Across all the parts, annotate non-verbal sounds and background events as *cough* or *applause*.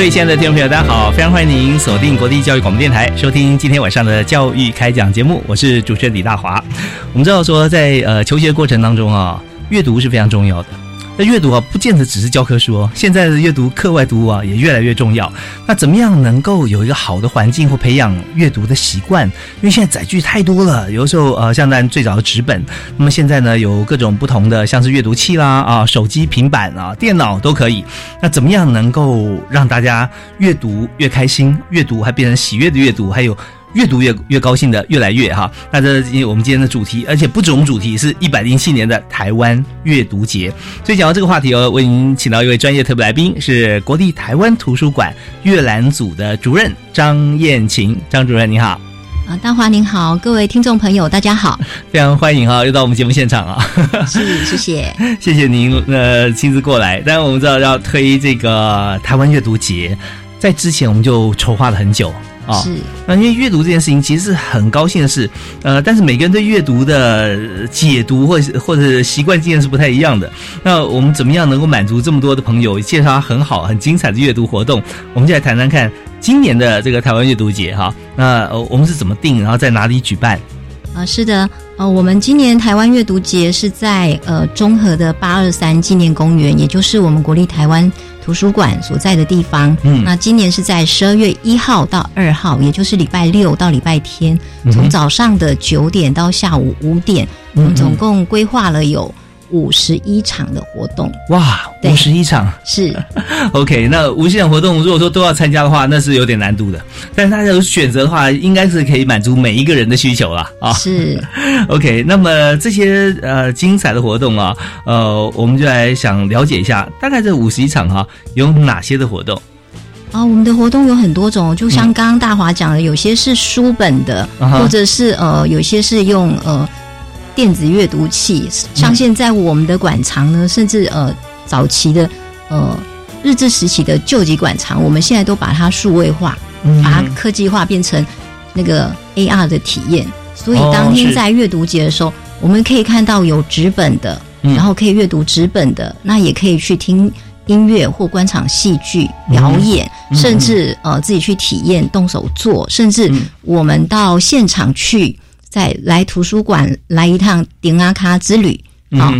各位亲爱的听众朋友，大家好！非常欢迎您锁定国立教育广播电台，收听今天晚上的教育开讲节目。我是主持人李大华。我们知道说，在呃求学过程当中啊，阅读是非常重要的。那阅读啊，不见得只是教科书哦。现在的阅读课外读物啊，也越来越重要。那怎么样能够有一个好的环境或培养阅读的习惯？因为现在载具太多了，有的时候呃，像咱最早的纸本，那么现在呢，有各种不同的，像是阅读器啦啊，手机、平板啊、电脑都可以。那怎么样能够让大家阅读越开心，阅读还变成喜悦的阅读，还有？越读越越高兴的越来越哈，那这我们今天的主题，而且不止我们主题是一百零七年的台湾阅读节，所以讲到这个话题哦，为您请到一位专业特别来宾，是国立台湾图书馆阅览组的主任张燕琴，张主任你好。啊，大华您好，各位听众朋友大家好，*laughs* 非常欢迎哈，又到我们节目现场啊，是谢谢，*laughs* 谢谢您呃亲自过来，当然我们知道要推这个台湾阅读节，在之前我们就筹划了很久。啊，是那因为阅读这件事情其实是很高兴的事，呃，但是每个人对阅读的解读或或者习惯经验是不太一样的。那我们怎么样能够满足这么多的朋友，介绍很好很精彩的阅读活动？我们就来谈谈看今年的这个台湾阅读节哈。那我们是怎么定，然后在哪里举办？啊，是的，呃，我们今年台湾阅读节是在呃中和的八二三纪念公园，也就是我们国立台湾。图书馆所在的地方，嗯，那今年是在十二月一号到二号，也就是礼拜六到礼拜天，从早上的九点到下午五点，我们总共规划了有。五十一场的活动哇，五十一场是 *laughs* OK。那无限活动如果说都要参加的话，那是有点难度的。但是大家有选择的话，应该是可以满足每一个人的需求了啊。是 *laughs* OK。那么这些呃精彩的活动啊，呃，我们就来想了解一下，大概这五十一场哈有哪些的活动啊？我们的活动有很多种，就像刚刚大华讲的，有些是书本的，或者是呃，有些是用呃。电子阅读器，像现在我们的馆藏呢，甚至呃早期的呃日治时期的旧籍馆藏，我们现在都把它数位化，把它科技化，变成那个 AR 的体验。所以当天在阅读节的时候，我们可以看到有纸本的，然后可以阅读纸本的，那也可以去听音乐或观场戏剧表演，甚至呃自己去体验动手做，甚至我们到现场去。再来图书馆来一趟顶阿卡之旅啊，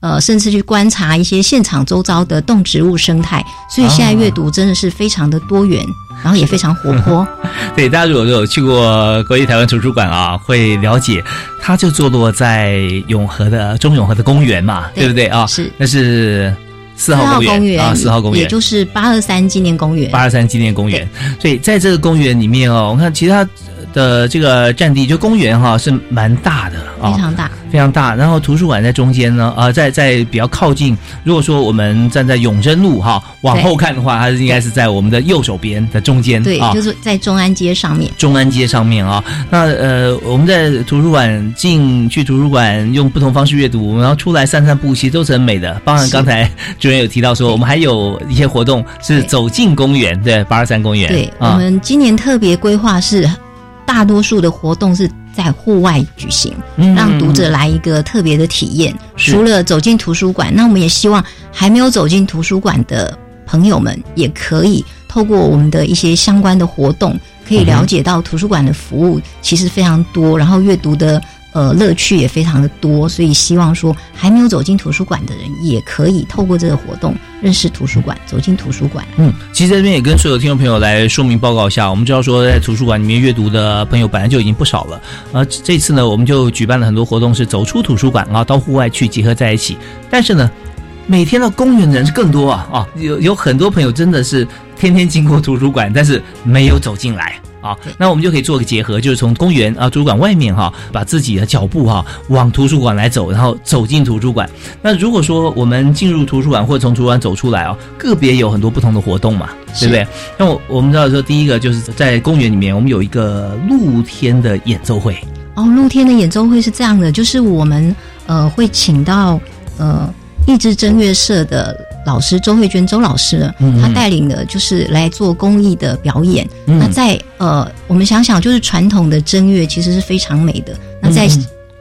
呃，甚至去观察一些现场周遭的动植物生态，所以现在阅读真的是非常的多元，然后也非常活泼。*laughs* 对，大家如果有去过国立台湾图书馆啊，会了解，它就坐落在永和的中永和的公园嘛，对不对啊？是，那是四号公园啊，四号公园，也就是八二三纪念公园。八二三纪念公园，所以在这个公园里面哦，我看其他。的这个占地就公园哈是蛮大的啊，非常大，非常大。然后图书馆在中间呢，呃，在在比较靠近。如果说我们站在永贞路哈往后看的话，它是应该是在我们的右手边的中间，对，就是在中安街上面。中安街上面啊，那呃，我们在图书馆进去图书馆用不同方式阅读，然后出来散散步，其实都是很美的。包含刚才主任有提到说，我们还有一些活动是走进公园，对，八二三公园。对，我们今年特别规划是。大多数的活动是在户外举行，让读者来一个特别的体验。除了走进图书馆，那我们也希望还没有走进图书馆的朋友们，也可以透过我们的一些相关的活动，可以了解到图书馆的服务其实非常多，然后阅读的呃乐趣也非常的多，所以希望说还没有走进图书馆的人，也可以透过这个活动认识图书馆，走进图书馆。嗯，其实这边也跟所有听众朋友来说明报告一下，我们知道说在图书馆里面阅读的朋友本来就已经不少了，呃，这次呢我们就举办了很多活动，是走出图书馆啊，到户外去集合在一起，但是呢。每天到公园的人是更多啊啊！有有很多朋友真的是天天经过图书馆，但是没有走进来啊。那我们就可以做个结合，就是从公园啊图书馆外面哈，把自己的脚步哈往图书馆来走，然后走进图书馆。那如果说我们进入图书馆或者从图书馆走出来啊，个别有很多不同的活动嘛，对不对？那我我们知道说，第一个就是在公园里面，我们有一个露天的演奏会。哦，露天的演奏会是这样的，就是我们呃会请到呃。益智正乐社的老师周慧娟周老师，他带领的就是来做公益的表演。那在呃，我们想想，就是传统的正月其实是非常美的。那在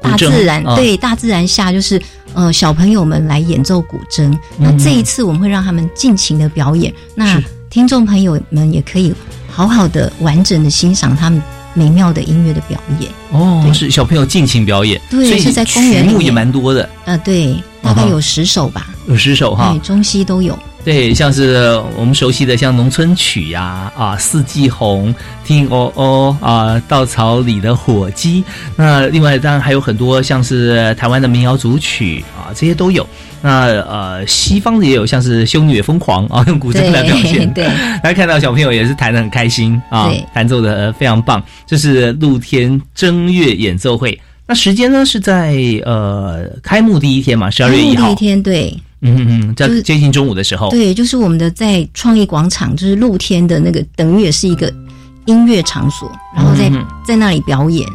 大自然对大自然下，就是呃小朋友们来演奏古筝。那这一次我们会让他们尽情的表演，那听众朋友们也可以好好的完整的欣赏他们。美妙的音乐的表演。哦，是小朋友尽情表演，对，是在公园里也蛮多的，呃，对，大概有十首吧，有十首哈，中西都有，对，像是我们熟悉的像农村曲呀，啊，四季红，听哦哦啊，稻草里的火鸡，那另外当然还有很多像是台湾的民谣组曲啊，这些都有。那呃，西方的也有，像是《修女也疯狂》啊，用古筝来表现。对，大家 *laughs* 看到小朋友也是弹的很开心啊，弹奏的非常棒。这是露天正月演奏会。那时间呢是在呃开幕第一天嘛，十二月一号。第一天，对，嗯嗯嗯，在接近中午的时候。对，就是我们的在创意广场，就是露天的那个，等于也是一个音乐场所，然后在在那里表演。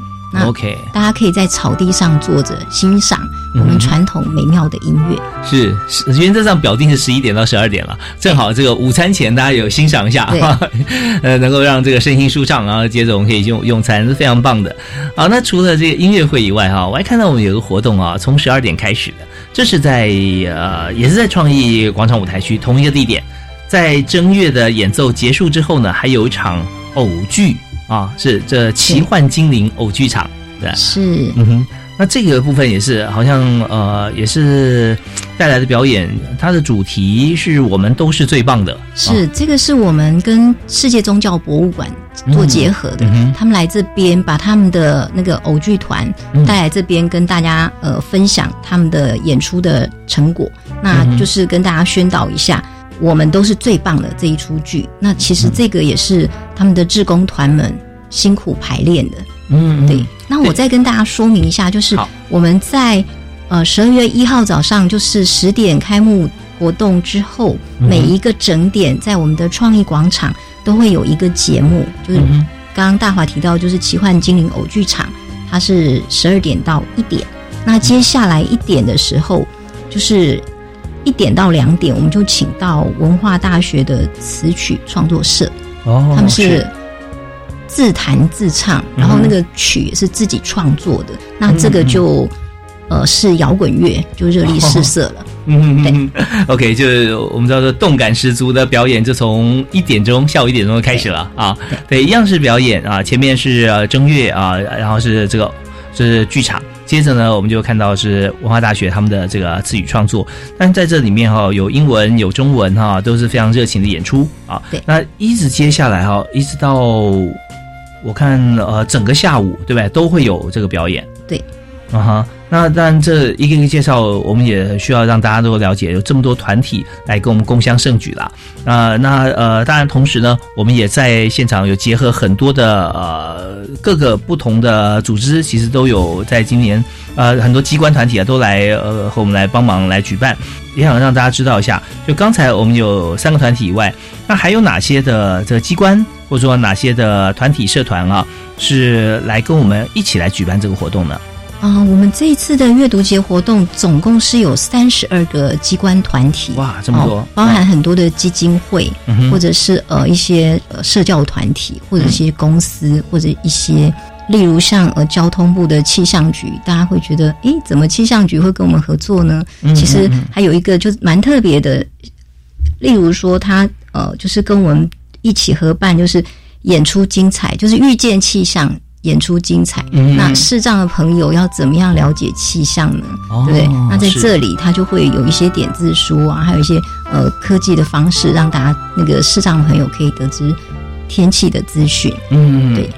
OK，大家可以在草地上坐着欣赏我们传统美妙的音乐。是，原则上表定是十一点到十二点了，正好这个午餐前大家有欣赏一下，*laughs* 呃，能够让这个身心舒畅，然后接着我们可以用用餐，是非常棒的。好，那除了这个音乐会以外，哈，我还看到我们有个活动啊，从十二点开始的，这是在呃，也是在创意广场舞台区同一个地点，在正月的演奏结束之后呢，还有一场偶剧。啊，是这奇幻精灵偶剧场，对，是，嗯哼，那这个部分也是，好像呃，也是带来的表演，它的主题是我们都是最棒的，是这个是我们跟世界宗教博物馆做结合的，他们来这边把他们的那个偶剧团带来这边跟大家呃分享他们的演出的成果，那就是跟大家宣导一下。我们都是最棒的这一出剧，那其实这个也是他们的志工团们辛苦排练的。嗯，对。那我再跟大家说明一下，就是我们在呃十二月一号早上，就是十点开幕活动之后，每一个整点在我们的创意广场都会有一个节目，就是刚刚大华提到，就是奇幻精灵偶剧场，它是十二点到一点。那接下来一点的时候，就是。一点到两点，我们就请到文化大学的词曲创作社，哦，他们是自弹自唱，然后那个曲也是自己创作的，那这个就呃是摇滚乐，就热力四射了。嗯，对，OK，就是我们知道说动感十足的表演，就从一点钟下午一点钟就开始了啊。对，一样是表演啊，前面是呃正月啊，然后是这个是剧场。接着呢，我们就看到是文化大学他们的这个词语创作，但在这里面哈，有英文有中文哈，都是非常热情的演出啊。对，那一直接下来哈，一直到我看呃整个下午，对不对？都会有这个表演。对，啊哈。那当然，这一个一个介绍，我们也需要让大家都了解，有这么多团体来跟我们共襄盛举啦。啊，那呃，当然，同时呢，我们也在现场有结合很多的呃各个不同的组织，其实都有在今年呃很多机关团体啊都来呃和我们来帮忙来举办，也想让大家知道一下。就刚才我们有三个团体以外，那还有哪些的这个机关或者说哪些的团体社团啊，是来跟我们一起来举办这个活动呢？啊，我们这一次的阅读节活动总共是有三十二个机关团体，哇，这么多，包含很多的基金会，或者是呃一些呃社教团体，或者一些公司，或者一些，例如像呃交通部的气象局，大家会觉得，诶，怎么气象局会跟我们合作呢？其实还有一个就是蛮特别的，例如说他呃就是跟我们一起合办，就是演出精彩，就是遇见气象。演出精彩。那视障的朋友要怎么样了解气象呢？对？那在这里，他就会有一些点字书啊，还有一些呃科技的方式，让大家那个视障的朋友可以得知天气的资讯。嗯，对。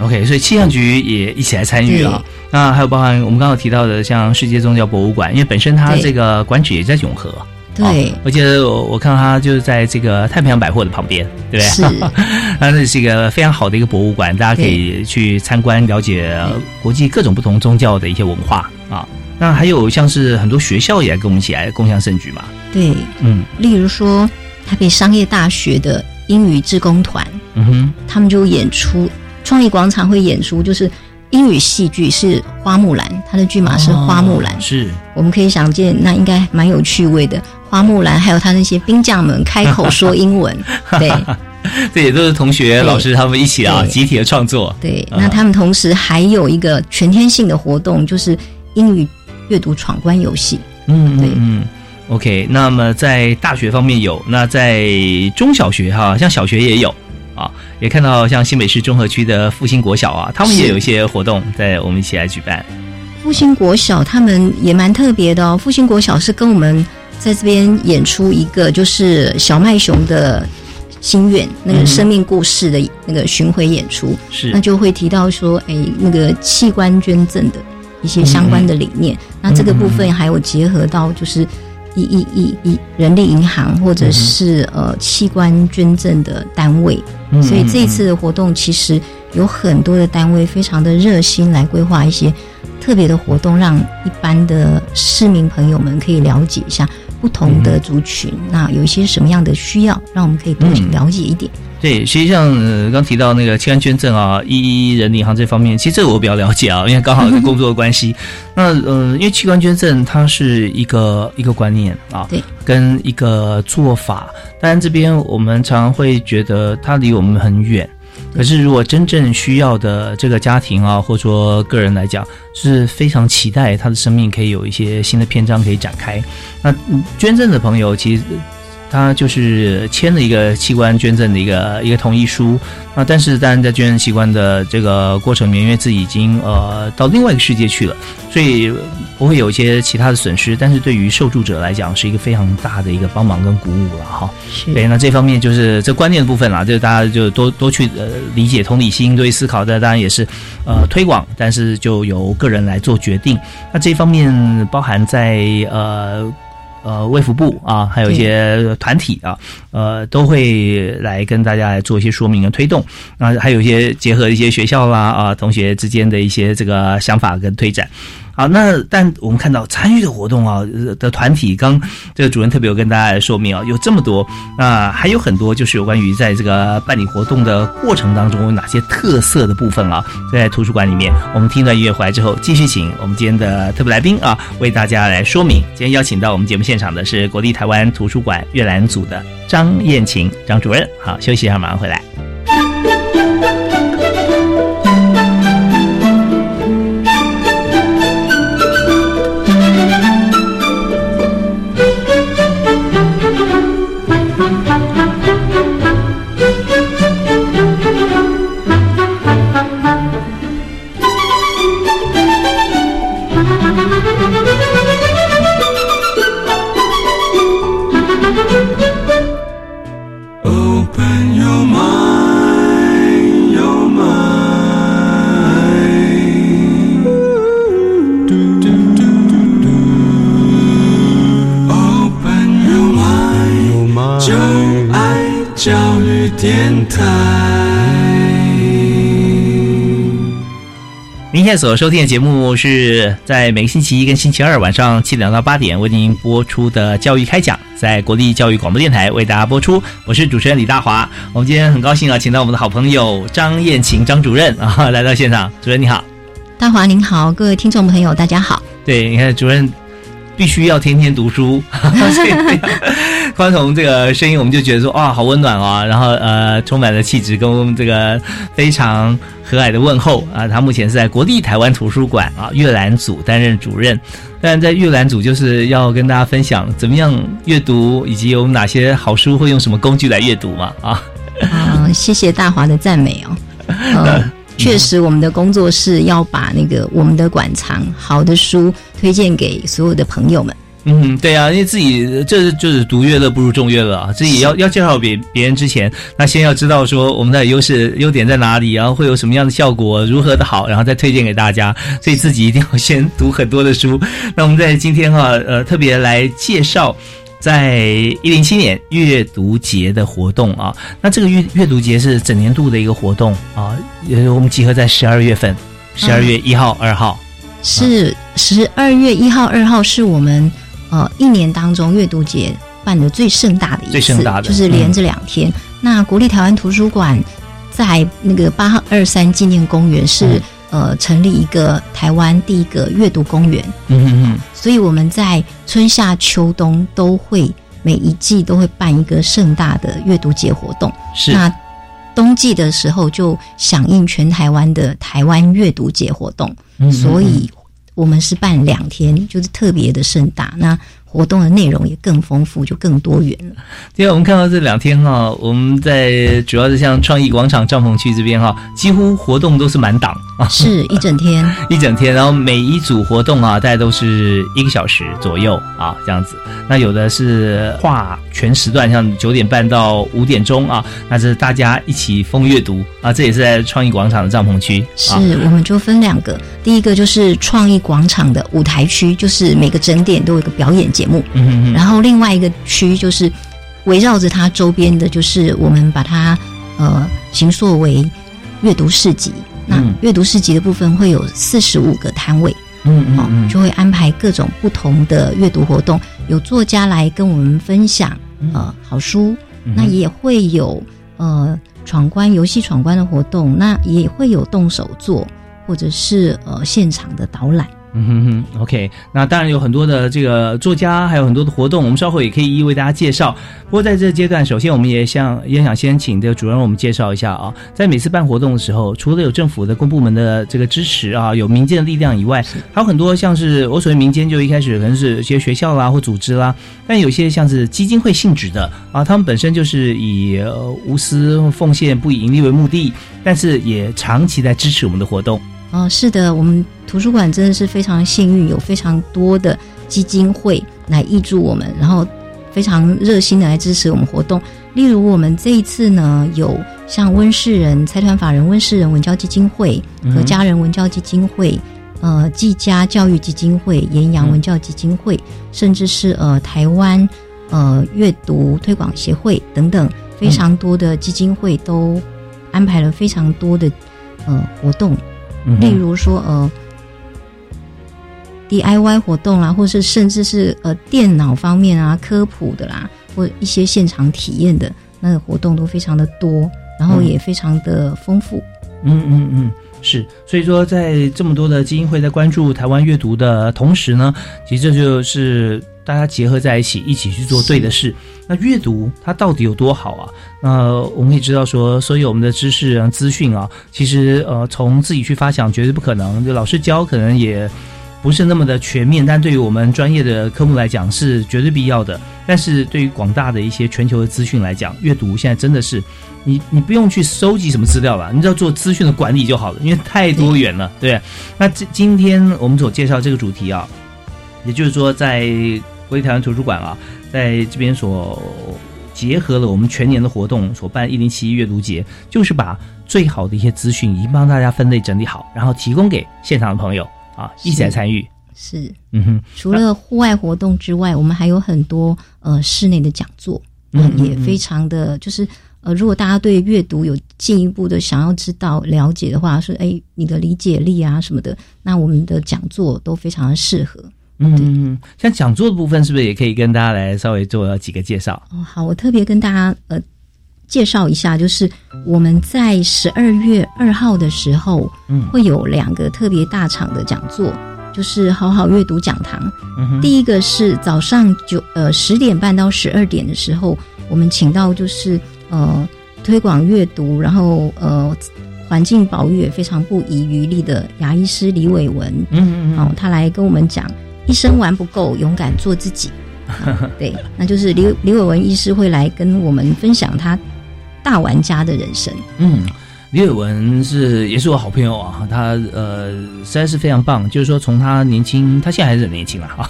OK，所以气象局也一起来参与啊。那还有包含我们刚刚提到的，像世界宗教博物馆，因为本身它这个馆址也在永和。对，我记得我我看到它就是在这个太平洋百货的旁边，对不对？是，*laughs* 那这是一个非常好的一个博物馆，大家可以去参观了解国际各种不同宗教的一些文化啊。那还有像是很多学校也跟我们一起来共享盛举嘛。对，嗯，例如说台北商业大学的英语志工团，嗯哼，他们就演出。创意广场会演出，就是英语戏剧是花木兰，它的剧码是花木兰。是，我们可以想见，那应该蛮有趣味的。花木兰还有他那些兵将们开口说英文，*laughs* 对，*laughs* 这也都是同学、老师他们一起啊，集体的创作。对，那他们同时还有一个全天性的活动，就是英语阅读闯关游戏。嗯，对，嗯，OK。那么在大学方面有，那在中小学哈，像小学也有。啊，也看到像新北市中和区的复兴国小啊，他们也有一些活动在我们一起来举办。复兴国小他们也蛮特别的哦。复兴国小是跟我们在这边演出一个就是小麦熊的心愿那个生命故事的那个巡回演出，是那就会提到说，哎，那个器官捐赠的一些相关的理念。那这个部分还有结合到就是。一一一一人力银行或者是呃器官捐赠的单位，所以这一次的活动其实有很多的单位非常的热心来规划一些特别的活动，让一般的市民朋友们可以了解一下不同的族群，那有一些什么样的需要，让我们可以多了解一点。对，实际上呃，刚提到那个器官捐赠啊，一人银行这方面，其实这个我比较了解啊，因为刚好是工作的关系。*laughs* 那呃，因为器官捐赠它是一个一个观念啊，对，跟一个做法。当然这边我们常常会觉得它离我们很远，可是如果真正需要的这个家庭啊，或者说个人来讲，是非常期待他的生命可以有一些新的篇章可以展开。那捐赠的朋友其实。他就是签了一个器官捐赠的一个一个同意书啊，但是当然在捐赠器官的这个过程里面，因为自己已经呃到另外一个世界去了，所以不会有一些其他的损失。但是对于受助者来讲，是一个非常大的一个帮忙跟鼓舞了哈。对，那这方面就是这观念的部分啦，就是大家就多多去呃理解同理心，对思考的当然也是呃推广，但是就由个人来做决定。那这方面包含在呃。呃，卫福部啊，还有一些团体啊，呃，都会来跟大家来做一些说明跟推动。那还有一些结合一些学校啦啊，同学之间的一些这个想法跟推展。好，那但我们看到参与的活动啊的团体，刚这个主任特别有跟大家来说明啊，有这么多，那还有很多就是有关于在这个办理活动的过程当中有哪些特色的部分啊，在图书馆里面，我们听段音乐回来之后，继续请我们今天的特别来宾啊，为大家来说明。今天邀请到我们节目现场的是国立台湾图书馆阅览组的张燕琴张主任。好，休息一下，马上回来。您现在所收听的节目是在每个星期一跟星期二晚上七点到八点为您播出的教育开讲，在国立教育广播电台为大家播出。我是主持人李大华。我们今天很高兴啊，请到我们的好朋友张燕琴张主任啊来到现场。主任你好，大华您好，各位听众朋友大家好。对，你看主任。必须要天天读书，光从这个声音我们就觉得说哇，好温暖啊！然后呃，充满了气质跟这个非常和蔼的问候啊。他目前是在国立台湾图书馆啊阅览组担任主任，但在阅览组就是要跟大家分享怎么样阅读，以及有哪些好书会用什么工具来阅读嘛啊。啊，谢谢大华的赞美哦。确实，我们的工作室要把那个我们的馆藏好的书推荐给所有的朋友们。嗯，对啊，因为自己这就是独乐乐不如众乐乐啊，自己要要介绍别别人之前，那先要知道说我们的优势优点在哪里，然后会有什么样的效果，如何的好，然后再推荐给大家。所以自己一定要先读很多的书。那我们在今天哈，呃，特别来介绍在一零七年阅读节的活动啊。那这个阅阅读节是整年度的一个活动啊，呃，我们集合在十二月份，十二月一号、二号是十二月一号、二号是我们。呃，一年当中阅读节办的最盛大的一次，就是连着两天。那国立台湾图书馆在那个八号二三纪念公园是呃成立一个台湾第一个阅读公园。嗯嗯嗯。所以我们在春夏秋冬都会每一季都会办一个盛大的阅读节活动。是。那冬季的时候就响应全台湾的台湾阅读节活动，所以。我们是办两天，就是特别的盛大。那活动的内容也更丰富，就更多元了。因为我们看到这两天哈，我们在主要是像创意广场帐篷区这边哈，几乎活动都是满档啊，是一整天，*laughs* 一整天。然后每一组活动啊，大概都是一个小时左右啊，这样子。那有的是画全时段，像九点半到五点钟啊，那是大家一起疯阅读啊。这也是在创意广场的帐篷区。是，我们就分两个，第一个就是创意广场的舞台区，就是每个整点都有一个表演。节目，嗯然后另外一个区就是围绕着它周边的，就是我们把它呃形塑为阅读市集。那阅读市集的部分会有四十五个摊位，嗯嗯，就会安排各种不同的阅读活动，有作家来跟我们分享呃好书，那也会有呃闯关游戏闯关的活动，那也会有动手做或者是呃现场的导览。嗯哼哼，OK，那当然有很多的这个作家，还有很多的活动，我们稍后也可以一一为大家介绍。不过在这阶段，首先我们也想也想先请这个主任我们介绍一下啊，在每次办活动的时候，除了有政府的公部门的这个支持啊，有民间的力量以外，还有很多像是我所谓民间，就一开始可能是一些学校啦或组织啦，但有些像是基金会性质的啊，他们本身就是以无私奉献、不以盈利为目的，但是也长期在支持我们的活动。哦，是的，我们图书馆真的是非常幸运，有非常多的基金会来挹注我们，然后非常热心的来支持我们活动。例如，我们这一次呢，有像温世仁财团法人温世仁文教基金会和家人文教基金会，呃，季家教育基金会、岩阳文教基金会，甚至是呃台湾呃阅读推广协会等等，非常多的基金会都安排了非常多的呃活动。例如说，呃，DIY 活动啦，或是甚至是呃电脑方面啊科普的啦，或一些现场体验的那个活动都非常的多，然后也非常的丰富。嗯嗯嗯，是。所以说，在这么多的基金会在关注台湾阅读的同时呢，其实这就是大家结合在一起，一起去做对的事。那阅读它到底有多好啊？那我们也知道说，所有我们的知识啊、资讯啊，其实呃，从自己去发想绝对不可能。就老师教可能也不是那么的全面，但对于我们专业的科目来讲是绝对必要的。但是对于广大的一些全球的资讯来讲，阅读现在真的是你你不用去收集什么资料了，你只要做资讯的管理就好了，因为太多元了。对，那今今天我们所介绍这个主题啊，也就是说在国立台湾图书馆啊，在这边所。结合了我们全年的活动所办一零七一阅读节，就是把最好的一些资讯已经帮大家分类整理好，然后提供给现场的朋友啊一起来参与。是，嗯哼。除了户外活动之外，我们还有很多呃室内的讲座，嗯，也非常的就是呃，如果大家对阅读有进一步的想要知道了解的话，说哎你的理解力啊什么的，那我们的讲座都非常的适合。嗯，像讲座的部分，是不是也可以跟大家来稍微做几个介绍？哦，好，我特别跟大家呃介绍一下，就是我们在十二月二号的时候，嗯，会有两个特别大场的讲座，就是好好阅读讲堂。嗯第一个是早上九呃十点半到十二点的时候，我们请到就是呃推广阅读，然后呃环境保育也非常不遗余力的牙医师李伟文，嗯嗯嗯，哦，他来跟我们讲。一生玩不够，勇敢做自己。*laughs* 对，那就是李李伟文医师会来跟我们分享他大玩家的人生。嗯，李伟文是也是我好朋友啊，他呃实在是非常棒，就是说从他年轻，他现在还是很年轻了哈，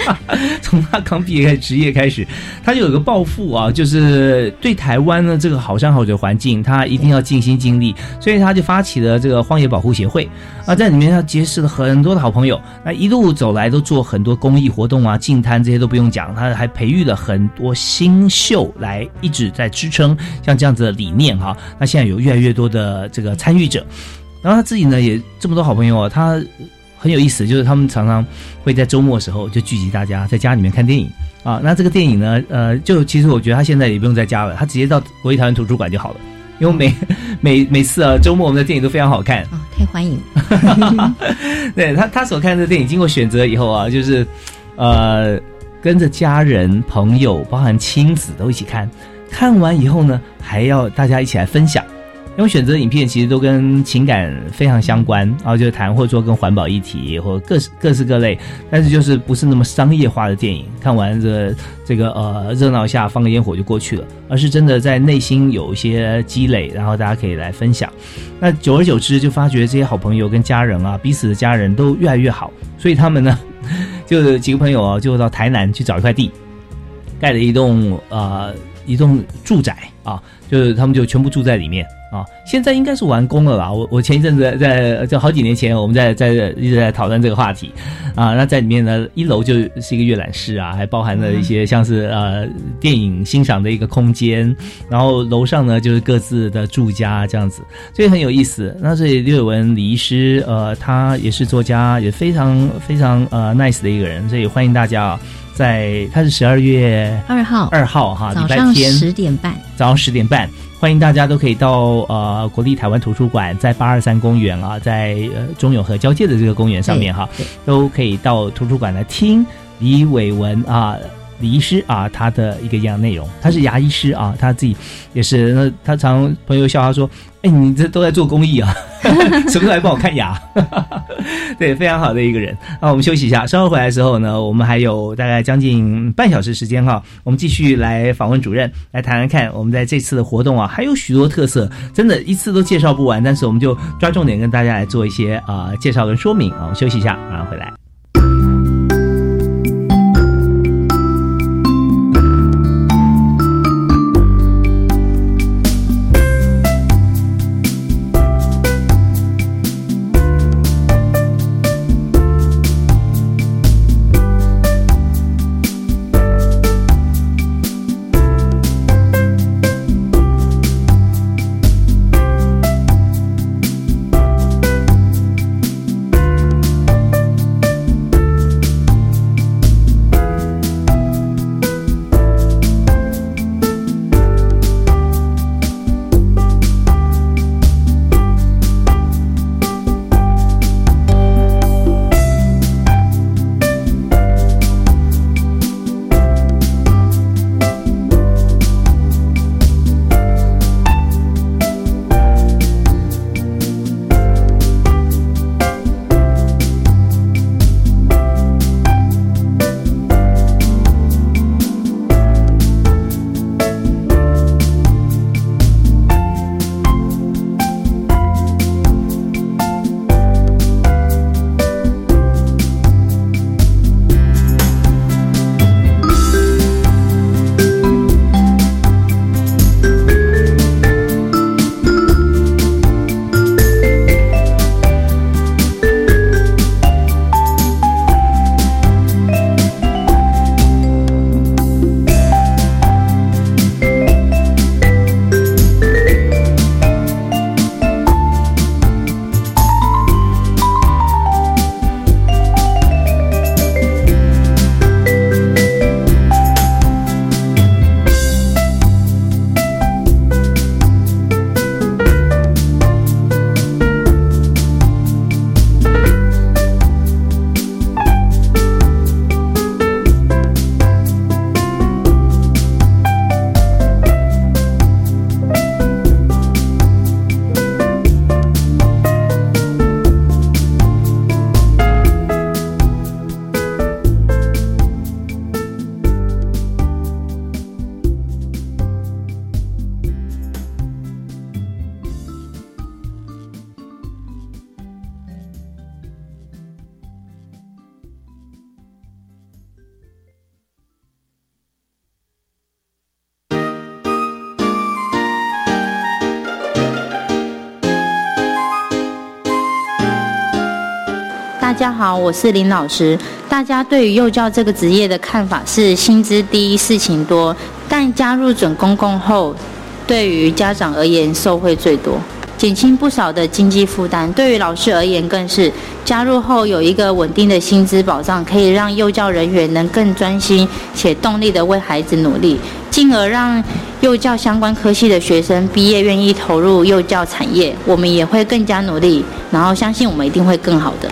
*laughs* 从他刚毕业开始职业开始，他就有个抱负啊，就是对台湾的这个好山好水环境，他一定要尽心尽力，所以他就发起了这个荒野保护协会啊，在里面他结识了很多的好朋友，那一路走来都做很多公益活动啊，净滩这些都不用讲，他还培育了很多新秀来一直在支撑像这样子的理念哈，那现在有越来越多的。的这个参与者，然后他自己呢也这么多好朋友啊，他很有意思，就是他们常常会在周末的时候就聚集大家在家里面看电影啊。那这个电影呢，呃，就其实我觉得他现在也不用在家了，他直接到国立台湾图书馆就好了，因为每 *laughs* 每每次啊周末我们的电影都非常好看啊，太欢迎。*laughs* 对他他所看的电影经过选择以后啊，就是呃跟着家人朋友，包含亲子都一起看，看完以后呢还要大家一起来分享。因为选择的影片其实都跟情感非常相关，然后就谈或者说跟环保议题或各式各式各类，但是就是不是那么商业化的电影，看完这这个呃热闹下放个烟火就过去了，而是真的在内心有一些积累，然后大家可以来分享。那久而久之就发觉这些好朋友跟家人啊，彼此的家人都越来越好，所以他们呢，*laughs* 就几个朋友啊，就到台南去找一块地，盖了一栋呃一栋住宅啊，就是他们就全部住在里面。啊，现在应该是完工了吧？我我前一阵子在在好几年前，我们在在一直在讨论这个话题，啊，那在里面呢，一楼就是一个阅览室啊，还包含了一些像是呃电影欣赏的一个空间，然后楼上呢就是各自的住家这样子，所以很有意思。那这里刘伟文李医师，呃，他也是作家，也非常非常呃 nice 的一个人，所以欢迎大家啊，在他是十二月二号二号哈，礼拜天十点半，早上十点半。欢迎大家都可以到呃国立台湾图书馆，在八二三公园啊，在呃中永和交界的这个公园上面哈，都可以到图书馆来听李伟文啊李医师啊他的一个一样内容。他是牙医师啊，他自己也是，那他常朋友笑他说。哎，你这都在做公益啊？*laughs* 什么时候来帮我看牙？*laughs* 对，非常好的一个人。那我们休息一下，稍后回来的时候呢，我们还有大概将近半小时时间哈，我们继续来访问主任，来谈谈看我们在这次的活动啊，还有许多特色，真的一次都介绍不完。但是我们就抓重点跟大家来做一些啊介绍跟说明啊。我们休息一下，马上回来。好，我是林老师。大家对于幼教这个职业的看法是薪资低、事情多，但加入准公共后，对于家长而言受惠最多。减轻不少的经济负担，对于老师而言更是加入后有一个稳定的薪资保障，可以让幼教人员能更专心且动力的为孩子努力，进而让幼教相关科系的学生毕业愿意投入幼教产业。我们也会更加努力，然后相信我们一定会更好的。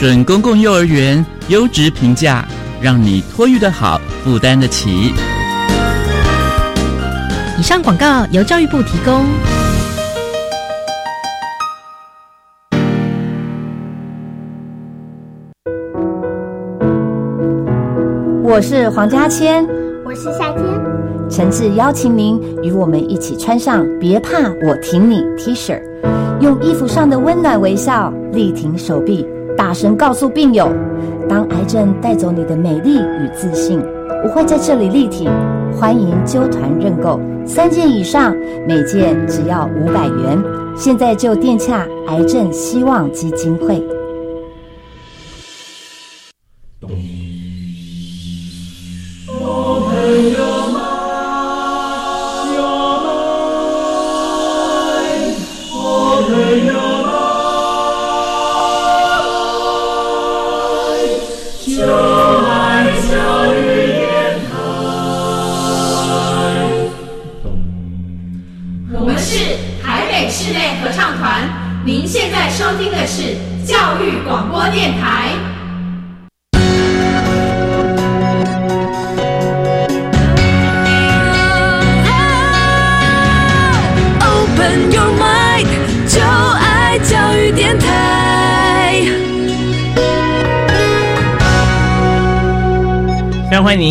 准公共幼儿园优质评价。让你托育的好，负担得起。以上广告由教育部提供。我是黄家千，我是夏天。诚挚邀请您与我们一起穿上“别怕，我挺你 ”T 恤，用衣服上的温暖微笑力挺手臂，大声告诉病友。当癌症带走你的美丽与自信，我会在这里力挺。欢迎纠团认购，三件以上，每件只要五百元。现在就电洽癌症希望基金会。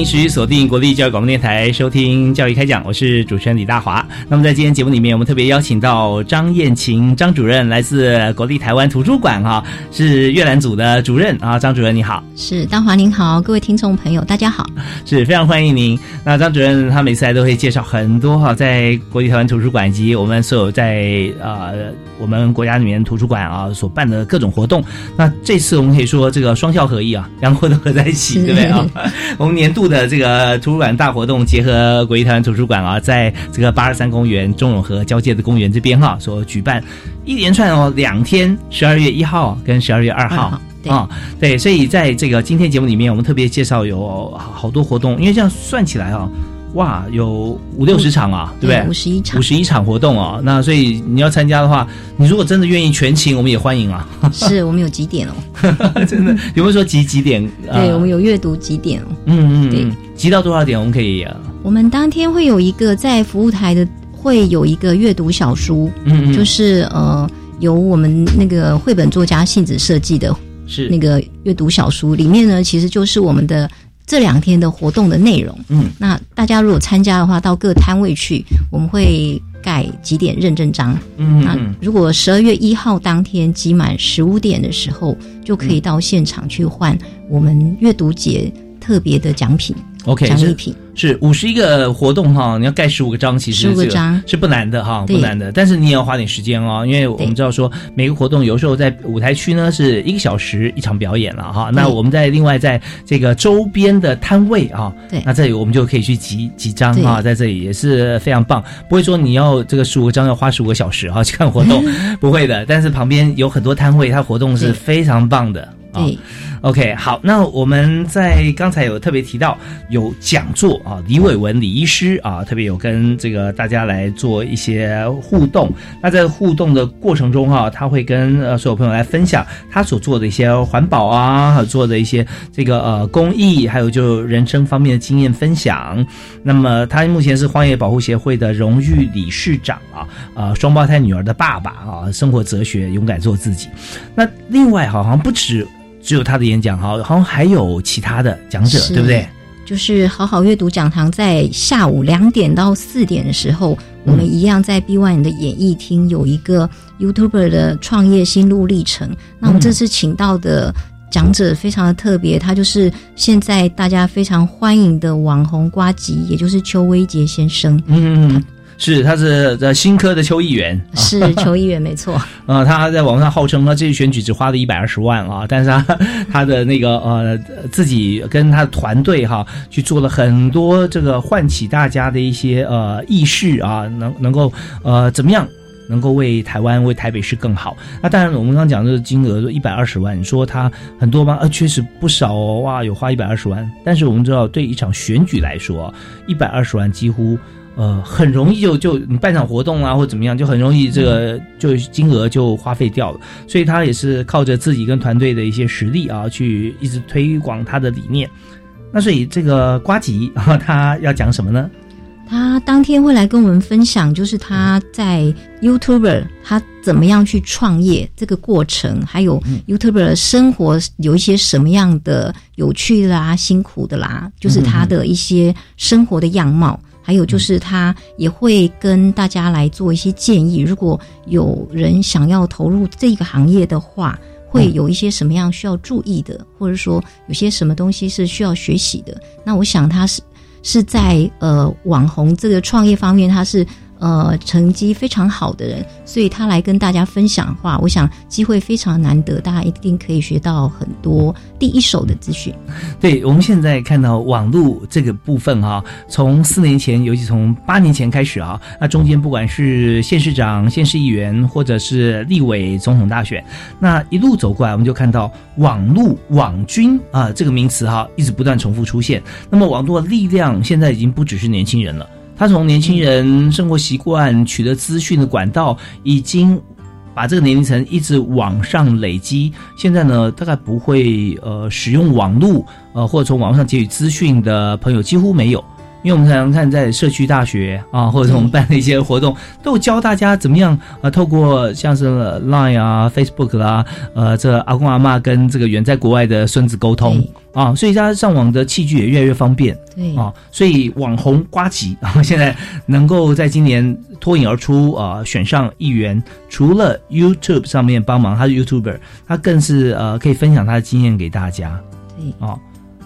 持续锁定国立教育广播电台收听教育开讲，我是主持人李大华。那么在今天节目里面，我们特别邀请到张燕琴张主任，来自国立台湾图书馆哈，是阅览组的主任啊。张主任你好，是大华您好，各位听众朋友大家好，是非常欢迎您。那张主任他每次来都会介绍很多哈，在国立台湾图书馆以及我们所有在呃我们国家里面图书馆啊所办的各种活动。那这次我们可以说这个双效合一啊，两个都合在一起，对不对啊？*laughs* 我们。年度的这个图书馆大活动，结合国立台湾图书馆啊，在这个八二三公园中永和交界的公园这边哈，所举办一连串哦两天，十二月一号跟十二月二号啊，对，所以在这个今天节目里面，我们特别介绍有好多活动，因为这样算起来啊。哇，有五六十场啊，对不对？五十一场，五十一场活动啊。那所以你要参加的话，你如果真的愿意全勤，我们也欢迎啊。*laughs* 是我们有几点哦？*laughs* 真的有没有说几几点？*laughs* 对，我们有阅读几点哦？嗯嗯，对，集到多少点我们可以？我们当天会有一个在服务台的，会有一个阅读小书，嗯嗯，就是呃，由我们那个绘本作家信子设计的，是那个阅读小书里面呢，其实就是我们的。这两天的活动的内容，嗯，那大家如果参加的话，到各摊位去，我们会盖几点认证章，嗯，那如果十二月一号当天集满十五点的时候，就可以到现场去换我们阅读节特别的奖品。OK，奖励品是五十一个活动哈，你要盖十五个章，其实十五个章是不难的哈，不难的。但是你也要花点时间哦，因为我们知道说每个活动有时候在舞台区呢是一个小时一场表演了哈。那我们在另外在这个周边的摊位啊，对，那这里我们就可以去集集章啊，在这里也是非常棒，不会说你要这个十五个章要花十五个小时哈去看活动，*laughs* 不会的。但是旁边有很多摊位，它活动是非常棒的。对，OK，好，那我们在刚才有特别提到有讲座啊，李伟文李医师啊，特别有跟这个大家来做一些互动。那在互动的过程中哈，他会跟呃所有朋友来分享他所做的一些环保啊，做的一些这个呃公益，还有就人生方面的经验分享。那么他目前是荒野保护协会的荣誉理事长啊，呃，双胞胎女儿的爸爸啊，生活哲学，勇敢做自己。那另外好像不止。只有他的演讲哈，好像还有其他的讲者，对不对？就是好好阅读讲堂在下午两点到四点的时候，我们一样在 B One 的演艺厅有一个 YouTuber 的创业心路历程。那我们这次请到的讲者非常的特别，他就是现在大家非常欢迎的网红瓜吉，也就是邱威杰先生。嗯。是，他是呃新科的邱议员，是邱议员没错。*laughs* 呃，他在网上号称他这次选举只花了一百二十万啊，但是他他的那个呃自己跟他的团队哈去做了很多这个唤起大家的一些呃意识啊，能能够呃怎么样？能够为台湾、为台北市更好。那当然，我们刚刚讲的金额一百二十万，你说它很多吗？呃，确实不少哦。哇，有花一百二十万。但是我们知道，对一场选举来说，一百二十万几乎呃很容易就就你办场活动啊，或怎么样，就很容易这个就金额就花费掉了。所以他也是靠着自己跟团队的一些实力啊，去一直推广他的理念。那所以这个瓜吉啊，他要讲什么呢？他当天会来跟我们分享，就是他在 YouTuber 他怎么样去创业这个过程，还有 YouTuber 的生活有一些什么样的有趣的啦、辛苦的啦，就是他的一些生活的样貌，还有就是他也会跟大家来做一些建议。如果有人想要投入这个行业的话，会有一些什么样需要注意的，或者说有些什么东西是需要学习的。那我想他是。是在呃网红这个创业方面，他是。呃，成绩非常好的人，所以他来跟大家分享的话，我想机会非常难得，大家一定可以学到很多第一手的资讯。对，我们现在看到网络这个部分哈，从四年前，尤其从八年前开始啊，那中间不管是县市长、县市议员，或者是立委、总统大选，那一路走过来，我们就看到网络网军啊这个名词哈，一直不断重复出现。那么网络的力量现在已经不只是年轻人了。他从年轻人生活习惯、取得资讯的管道，已经把这个年龄层一直往上累积。现在呢，大概不会呃使用网络呃或者从网络上截取资讯的朋友几乎没有。因为我们常常看在社区大学啊，*laughs* 或者我们办的一些活动，*laughs* 都教大家怎么样啊，透过像是 Line 啊、Facebook 啦，呃，这阿公阿妈跟这个远在国外的孙子沟通啊，所以他上网的器具也越来越方便。对啊，所以网红瓜吉 *laughs* 啊，现在能够在今年脱颖而出啊，选上议员，除了 YouTube 上面帮忙，他是 YouTuber，他更是呃可以分享他的经验给大家。对啊。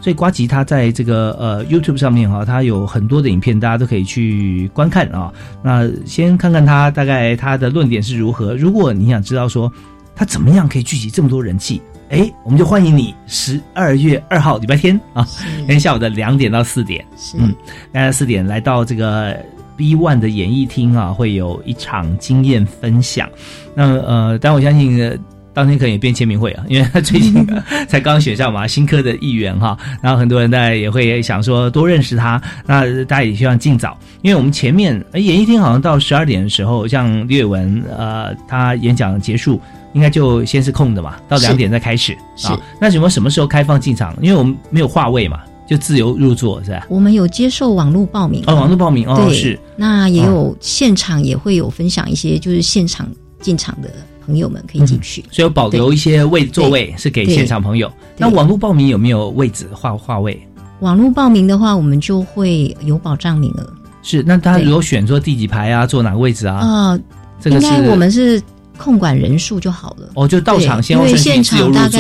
所以瓜吉他在这个呃 YouTube 上面哈，他有很多的影片，大家都可以去观看啊。那先看看他大概他的论点是如何。如果你想知道说他怎么样可以聚集这么多人气，哎，我们就欢迎你十二月二号礼拜天啊，今天下午的两点到四点，嗯，大家四点来到这个 B One 的演艺厅啊，会有一场经验分享。那呃，但我相信。当天可能也变签名会啊，因为他最近 *laughs* 才刚选上嘛，新科的议员哈，然后很多人大家也会想说多认识他，那大家也希望尽早，因为我们前面演艺厅好像到十二点的时候，像李伟文呃，他演讲结束应该就先是空的嘛，到两点再开始啊，那有没有什么时候开放进场？因为我们没有话位嘛，就自由入座是吧？我们有接受网络报名哦，网络报名哦是，那也有现场也会有分享一些就是现场进场的。朋友们可以进去，所以保留一些位座位是给现场朋友。那网络报名有没有位置划划位？网络报名的话，我们就会有保障名额。是，那他如果选坐第几排啊，坐哪个位置啊？啊，这个是我们是控管人数就好了。哦，就到场先因为现场大概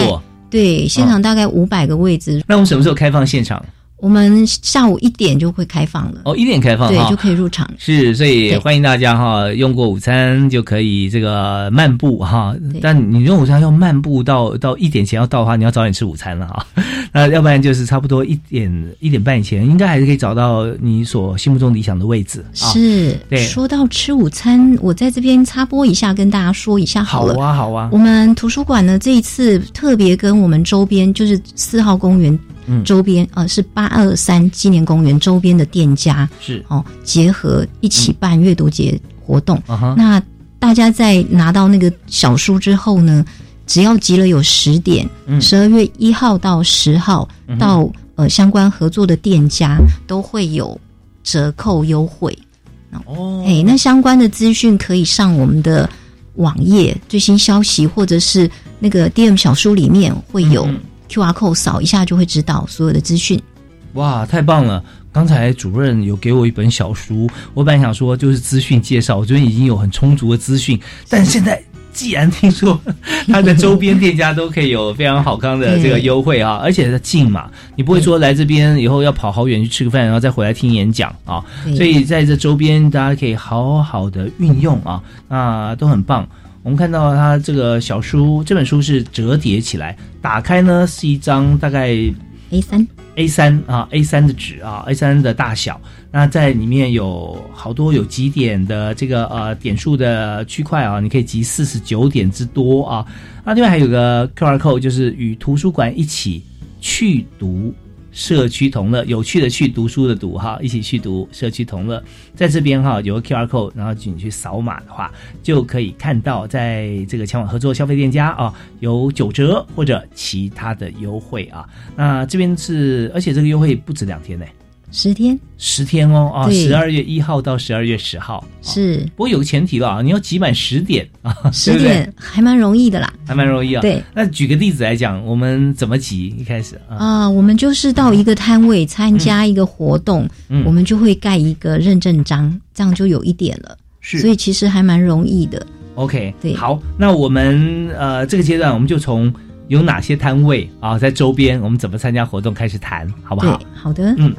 对现场大概五百个位置。那我们什么时候开放现场？我们下午一点就会开放了哦，一点开放对就可以入场是，所以欢迎大家哈，用过午餐就可以这个漫步哈。但你用午餐要漫步到到一点前要到的话，你要早点吃午餐了哈。*laughs* 那要不然就是差不多一点一点半以前，应该还是可以找到你所心目中理想的位置。是，对。说到吃午餐，我在这边插播一下，跟大家说一下好了。好啊，好啊。我们图书馆呢这一次特别跟我们周边就是四号公园。周边呃是八二三纪念公园周边的店家是哦，结合一起办阅读节活动。那大家在拿到那个小书之后呢，只要集了有十点，十二月一号到十号到呃相关合作的店家都会有折扣优惠。哦，哎，那相关的资讯可以上我们的网页最新消息，或者是那个 DM 小书里面会有。Q R code 扫一下就会知道所有的资讯。哇，太棒了！刚才主任有给我一本小书，我本来想说就是资讯介绍，我觉得已经有很充足的资讯，但现在既然听说它的周边店家都可以有非常好康的 *laughs* 这个优惠啊，而且它近嘛，你不会说来这边以后要跑好远去吃个饭，然后再回来听演讲啊。所以在这周边大家可以好好的运用啊，那都很棒。我们看到它这个小书，这本书是折叠起来，打开呢是一张大概 A 三 A 三啊 A 三的纸啊 A 三的大小。那在里面有好多有几点的这个呃点数的区块啊，你可以集四十九点之多啊。那另外还有个 QR code，就是与图书馆一起去读。社区同乐，有趣的去读书的读哈，一起去读社区同乐，在这边哈有个 Q R code，然后你去扫码的话，就可以看到在这个前往合作消费店家啊有九折或者其他的优惠啊。那这边是，而且这个优惠不止两天呢。十天，十天哦，啊，十二月一号到十二月十号是。不过有个前提了啊，你要集满十点啊，十点还蛮容易的啦，还蛮容易啊。对，那举个例子来讲，我们怎么集？一开始啊，我们就是到一个摊位参加一个活动，我们就会盖一个认证章，这样就有一点了。是，所以其实还蛮容易的。OK，对，好，那我们呃这个阶段我们就从有哪些摊位啊在周边，我们怎么参加活动开始谈，好不好？好的，嗯。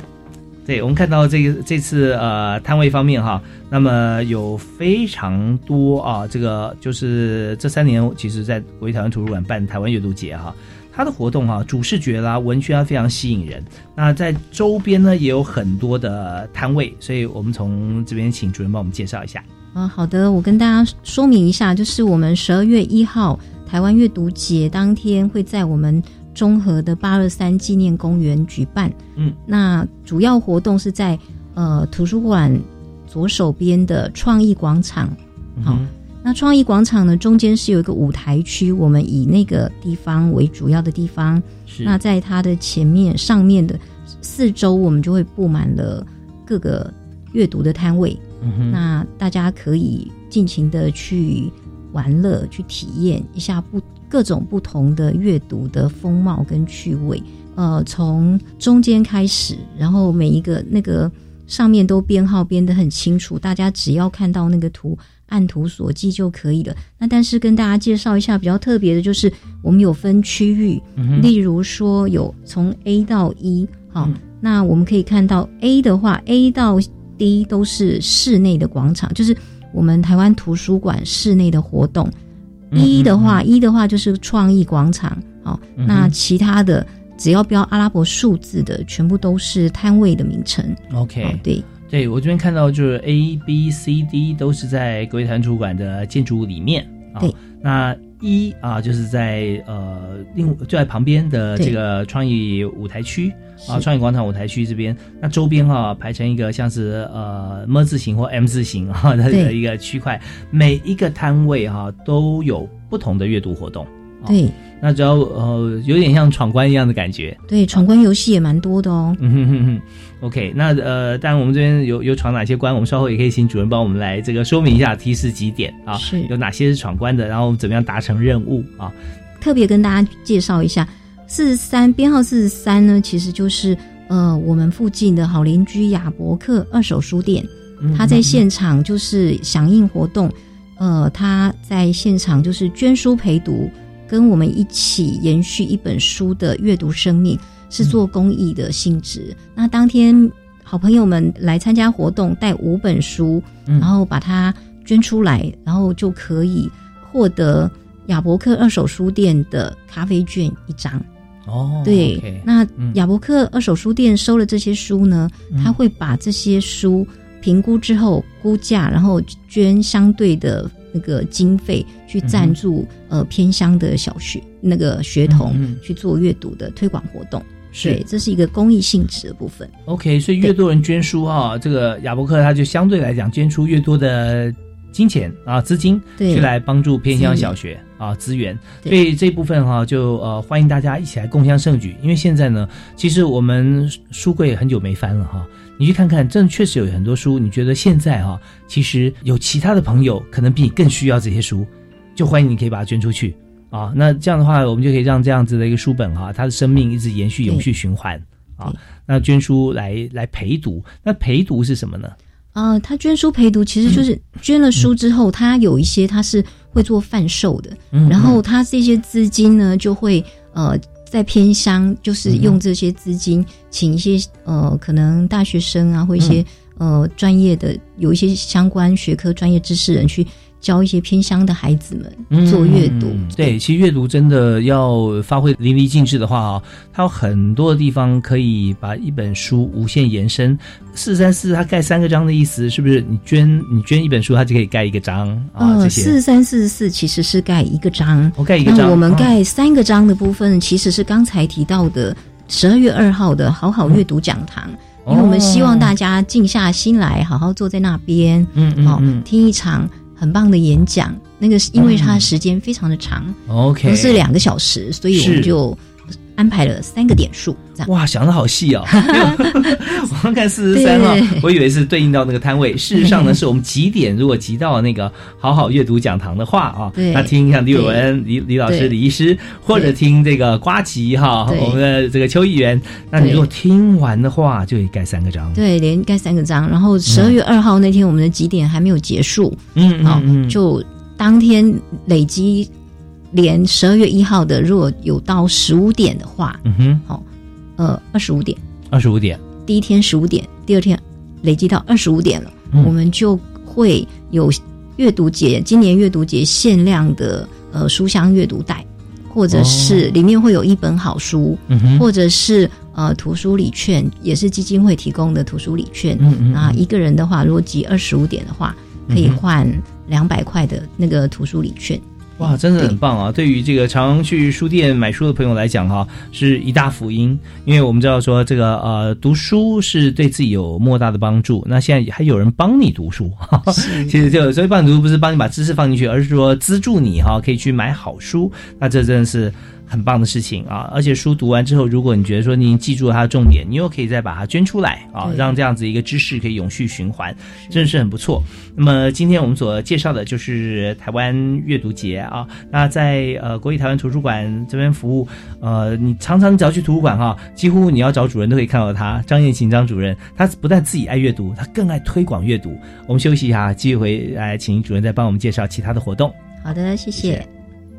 对，我们看到这个这次呃摊位方面哈，那么有非常多啊，这个就是这三年其实在国立台湾图书馆办台湾阅读节哈，它的活动哈主视觉啦文宣啊非常吸引人，那在周边呢也有很多的摊位，所以我们从这边请主任帮我们介绍一下。啊，好的，我跟大家说明一下，就是我们十二月一号台湾阅读节当天会在我们。中和的八二三纪念公园举办，嗯，那主要活动是在呃图书馆左手边的创意广场，好，那创意广场呢中间是有一个舞台区，我们以那个地方为主要的地方，是。那在它的前面上面的四周，我们就会布满了各个阅读的摊位，嗯那大家可以尽情的去玩乐，去体验一下不。各种不同的阅读的风貌跟趣味，呃，从中间开始，然后每一个那个上面都编号编得很清楚，大家只要看到那个图，按图索骥就可以了。那但是跟大家介绍一下比较特别的，就是我们有分区域，例如说有从 A 到 E，好，那我们可以看到 A 的话，A 到 D 都是室内的广场，就是我们台湾图书馆室内的活动。一的话，一的话就是创意广场，好，那其他的只要标阿拉伯数字的，全部都是摊位的名称。OK，对，对我这边看到就是 A、B、C、D 都是在国立台湾图书馆的建筑物里面。对，那一啊，就是在呃另就在旁边的这个创意舞台区啊，创意广场舞台区这边，那周边哈排成一个像是呃么字形或 M 字形哈的一个区块，每一个摊位哈都有不同的阅读活动。对，那主要呃有点像闯关一样的感觉。对，闯关游戏也蛮多的哦。嗯哼哼哼。OK，那呃，当然我们这边有有闯哪些关，我们稍后也可以请主任帮我们来这个说明一下，提示几点啊？是有哪些是闯关的，然后怎么样达成任务啊？特别跟大家介绍一下，四十三编号四十三呢，其实就是呃我们附近的好邻居亚伯克二手书店，他在现场就是响应活动，呃，他在现场就是捐书陪读。跟我们一起延续一本书的阅读生命，是做公益的性质。那当天好朋友们来参加活动，带五本书，然后把它捐出来，然后就可以获得亚伯克二手书店的咖啡券一张。哦，对，那亚伯克二手书店收了这些书呢，他会把这些书评估之后估价，然后捐相对的。那个经费去赞助呃偏乡的小学那个学童去做阅读的推广活动，对，这是一个公益性质的部分。OK，所以越多人捐书啊，这个亚伯克他就相对来讲捐出越多的金钱啊资金，去来帮助偏乡小学啊资源。所以这部分哈就呃欢迎大家一起来共襄盛举，因为现在呢，其实我们书柜很久没翻了哈。你去看看，真的确实有很多书。你觉得现在哈，其实有其他的朋友可能比你更需要这些书，就欢迎你可以把它捐出去啊。那这样的话，我们就可以让这样子的一个书本哈，它的生命一直延续、永续循环啊。那捐书来来陪读，那陪读是什么呢？啊，他捐书陪读其实就是捐了书之后，他有一些他是会做贩售的，嗯然后他这些资金呢就会呃。在偏乡，就是用这些资金，请一些呃，可能大学生啊，或一些、呃专业的，有一些相关学科专业知识人去教一些偏乡的孩子们做阅读。嗯对，其实阅读真的要发挥淋漓尽致的话啊，它有很多地方可以把一本书无限延伸。四三四它盖三个章的意思是不是？你捐你捐一本书，它就可以盖一个章啊？呃，这些四三四四其实是盖一个章，我盖一个章，那我们哦盖三个章的部分，其实是刚才提到的十二月二号的好好阅读讲堂。因为我们希望大家静下心来，好好坐在那边，嗯嗯哦嗯，听一场很棒的演讲。那个是因为它时间非常的长，OK，都是两个小时，所以我们是就安排了三个点数，这样。哇，想的好细哦！*laughs* 我们看四十三号，我以为是对应到那个摊位，事实上呢，是我们几点如果集到那个好好阅读讲堂的话啊，对。那听像李伟文、李李老师、李医师，或者听这个瓜吉哈，我们的这个邱议员，那你如果听完的话，就盖三个章。对，连盖三个章，然后十二月二号那天，我们的几点还没有结束，嗯好、就当天累积，连十二月一号的，如果有到十五点的话，嗯哼，好呃，二十五点，二十五点，第一天十五点，第二天累积到二十五点了，嗯。我们就会有阅读节，今年阅读节限量的呃书香阅读袋，或者是里面会有一本好书，嗯哼，或者是呃图书礼券，也是基金会提供的图书礼券。嗯嗯啊一个人的话，如果集二十五点的话，可以换两百块的那个图书礼券。哇，真的很棒啊！对于这个常去书店买书的朋友来讲，哈，是一大福音。因为我们知道说，这个呃，读书是对自己有莫大的帮助。那现在还有人帮你读书，*laughs* 哈哈其实就所以帮你读书不是帮你把知识放进去，而是说资助你哈，可以去买好书。那这真的是很棒的事情啊！而且书读完之后，如果你觉得说你记住了它的重点，你又可以再把它捐出来啊，让这样子一个知识可以永续循环，真的是很不错。那么今天我们所介绍的就是台湾阅读节啊。那在呃国立台湾图书馆这边服务，呃，你常常只要去图书馆哈，几乎你要找主任都可以看到他张燕琴张主任，他不但自己爱阅读，他更爱推广阅读。我们休息一下，继续回来请主任再帮我们介绍其他的活动。好的，谢谢。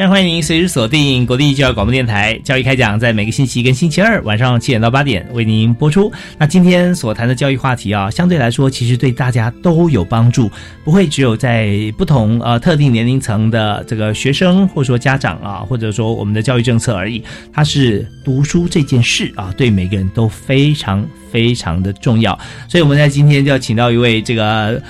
非常欢迎您随时锁定国立教育广播电台教育开讲，在每个星期跟星期二晚上七点到八点为您播出。那今天所谈的教育话题啊，相对来说其实对大家都有帮助，不会只有在不同呃特定年龄层的这个学生或者说家长啊，或者说我们的教育政策而已。它是读书这件事啊，对每个人都非常非常的重要。所以我们在今天就要请到一位这个。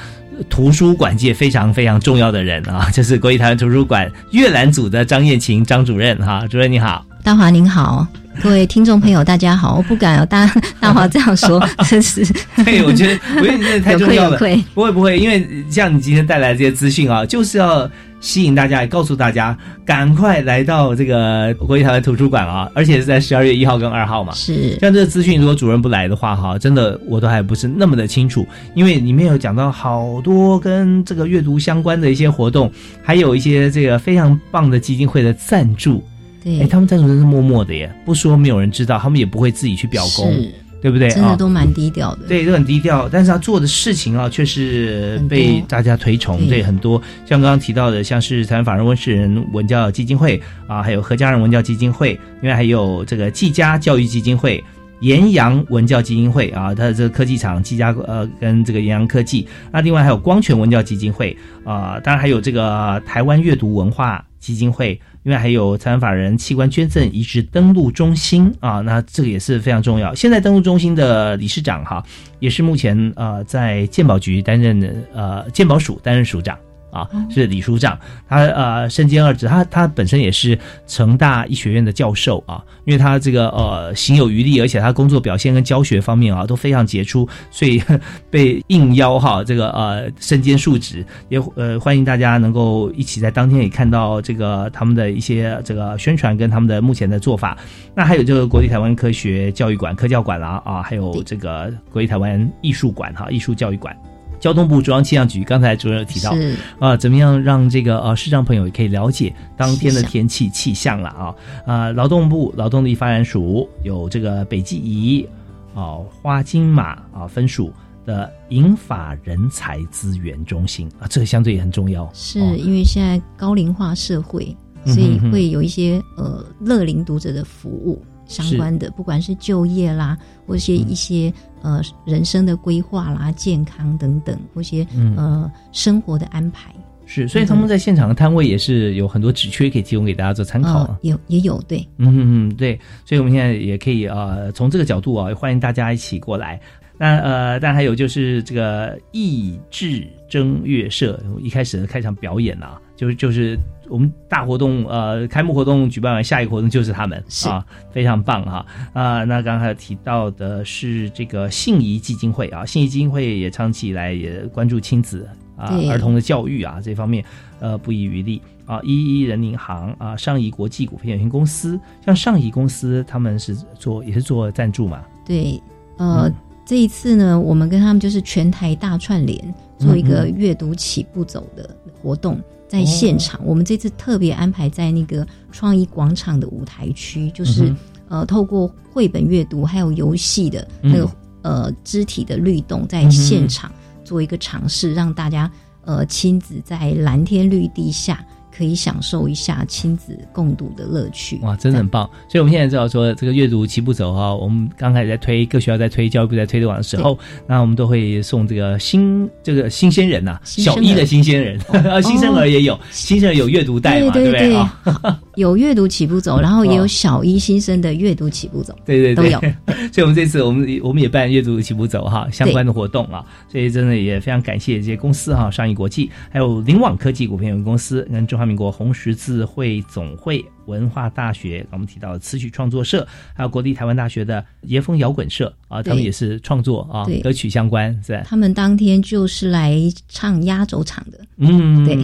图书馆界非常非常重要的人啊，*laughs* 就是国立台湾图书馆阅览组的张燕琴张主任哈，主任你好。大华您好，各位听众朋友大家好。*laughs* 我不敢有大大华这样说，*laughs* 真是对，我觉得我觉得你这太重要了。不会不会，因为像你今天带来这些资讯啊，就是要吸引大家，也告诉大家赶快来到这个国立台湾图书馆啊，而且是在十二月一号跟二号嘛。是像这个资讯，如果主任不来的话，哈，真的我都还不是那么的清楚，因为里面有讲到好多跟这个阅读相关的一些活动，还有一些这个非常棒的基金会的赞助。哎，对，他们赞助真是默默的耶，不说没有人知道，他们也不会自己去表功，对不对？真的啊都蛮低调的。对，都很低调，但是他做的事情啊，却是被大家推崇。对对，很多像刚刚提到的，像是台湾法人温世仁文教基金会啊，还有何家人文教基金会，另外还有这个季家教育基金会。岩阳文教基金会啊，它的这个科技厂技嘉呃跟这个岩阳科技，那另外还有光泉文教基金会啊、当然还有这个台湾阅读文化基金会，另外还有台湾法人器官捐赠移植登录中心啊，那这个也是非常重要。现在登录中心的理事长哈，也是目前呃在鉴宝局担任的呃鉴宝署担任署长。啊，是李书长，他呃身兼二职，他他本身也是成大医学院的教授啊，因为他这个呃行有余力，而且他工作表现跟教学方面啊都非常杰出，所以 *laughs* 被应邀哈这个呃身兼数职，也呃欢迎大家能够一起在当天也看到这个他们的一些这个宣传跟他们的目前的做法。那还有这个国立台湾科学教育馆科教馆啦啊，还有这个国立台湾艺术馆哈艺术教育馆。交通部中央气象局刚才主任有提到是啊，怎么样让这个呃视障朋友也可以了解当天的天气气象了啊啊！劳动部劳动力发展署有这个北极仪啊花金马啊分署的银发人才资源中心啊，这个相对也很重要。是哦因为现在高龄化社会，嗯所以会有一些呃乐龄读者的服务相关的，不管是就业啦，或些嗯。一些呃人生的规划啦、健康等等，或些嗯。呃生活的安排。是，所以他们在现场的摊位也是有很多职缺可以提供给大家做参考有也有对，嗯嗯嗯，对，所以我们现在也可以呃从这个角度啊，欢迎大家一起过来。那呃，但还有就是这个益智正乐社一开始的开场表演啊，就是就是我们大活动呃开幕活动举办完，下一个活动就是他们是啊，非常棒哈。啊、那刚才提到的是这个信宜基金会啊，信宜基金会也长期以来也关注亲子啊儿童的教育啊这方面呃不遗余力。啊，一一人银行啊，上宜国际股份有限公司，像上宜公司他们是做也是做赞助嘛，对，呃，嗯。这一次呢，我们跟他们就是全台大串联，做一个嗯。阅读起步走的活动，在现场。我们这次特别安排在那个创意广场的舞台区，就是、嗯呃，透过绘本阅读还有游戏的那个、呃肢体的律动，在现场做一个尝试，让大家呃亲子在蓝天绿地下。可以享受一下亲子共读的乐趣，哇，真的很棒。所以我们现在知道说这个阅读齐步走哈，我们刚开始在推各学校在推教育部在推广的时候，那我们都会送这个新这个新鲜人。呐、小一的新鲜人，*laughs* 呃，新生儿也有，新生儿有阅读袋嘛，对不对？*laughs* 有阅读起步走，然后也有哦小一新生的阅读起步走。对对对，都有。*laughs* 所以我们这次我们我们也办阅读起步走哈相关的活动啊，所以真的也非常感谢这些公司哈，上亿国际，还有灵网科技股份有限公司跟中华民国红十字会总会文化大学，我们提到的词曲创作社，还有国立台湾大学的椰风摇滚社啊，他们也是创作啊对。歌曲相关是吧？他们当天就是来唱压轴场的，嗯，对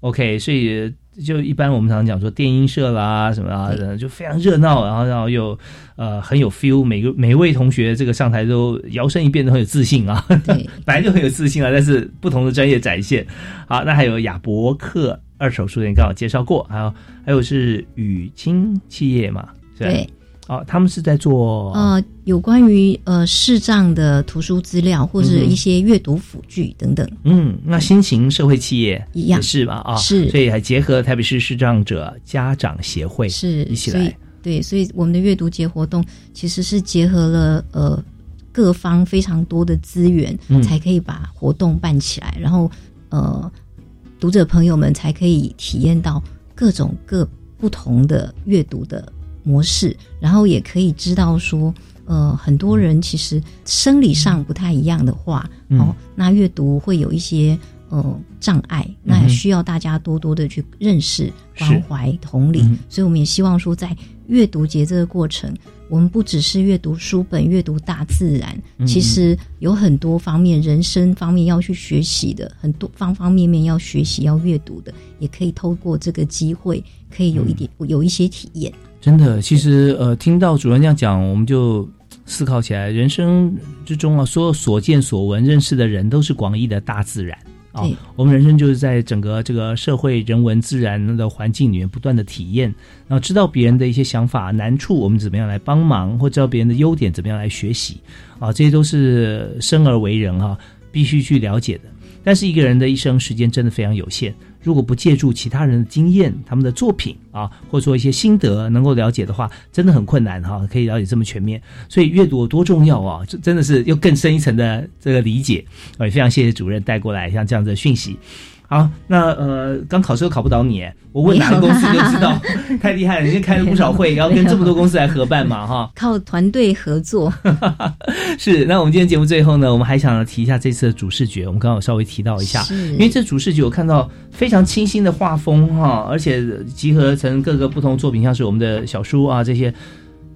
，OK，所以就一般我们常常讲说电音社啦什么啊，就非常热闹，然后然后又呃很有 feel，每个每一位同学这个上台都摇身一变都很有自信啊，对，*laughs* 本来就很有自信啊，但是不同的专业展现。好，那还有亚伯克二手书店刚好介绍过，还有还有是宇清企业嘛，是吧？对，哦，他们是在做呃，有关于呃视障的图书资料或者一些阅读辅具等等，嗯，那新型社会企业一样也是吧啊，是。所以还结合台北市视障者家长协会是一起来。对，所以我们的阅读节活动其实是结合了呃各方非常多的资源，嗯。才可以把活动办起来，然后呃读者朋友们才可以体验到各种各不同的阅读的模式，然后也可以知道说。呃，很多人其实生理上不太一样的话，嗯哦，那阅读会有一些呃障碍，那也需要大家多多的去认识、是。关怀、同理。嗯。所以我们也希望说，在阅读节这个过程，我们不只是阅读书本、阅读大自然，嗯其实有很多方面，人生方面要去学习的，很多方方面面要学习、要阅读的，也可以透过这个机会，可以有一点、有一些体验。真的，其实呃，听到主任这样讲，我们就思考起来，人生之中啊，所有所见所闻、认识的人，都是广义的大自然啊对。我们人生就是在整个这个社会、人文、自然的环境里面不断的体验，然后知道别人的一些想法、难处，我们怎么样来帮忙，或知道别人的优点，怎么样来学习啊，这些都是生而为人哈、必须去了解的。但是一个人的一生时间真的非常有限，如果不借助其他人的经验、他们的作品啊，或者说一些心得能够了解的话，真的很困难哈、可以了解这么全面，所以阅读多重要啊！这真的是又更深一层的这个理解。我，也非常谢谢主任带过来像这样的讯息。好，那呃，刚考试都考不倒你，我问哪个公司就知道，*laughs* 太厉害了，人家开了不少会，然后跟这么多公司来合办嘛，哈。靠团队合作，*laughs* 是，那我们今天节目最后呢，我们还想提一下这次的主视觉，我们刚刚有稍微提到一下，因为这主视觉我看到非常清新的画风哈，而且集合成各个不同作品，像是我们的小书啊这些，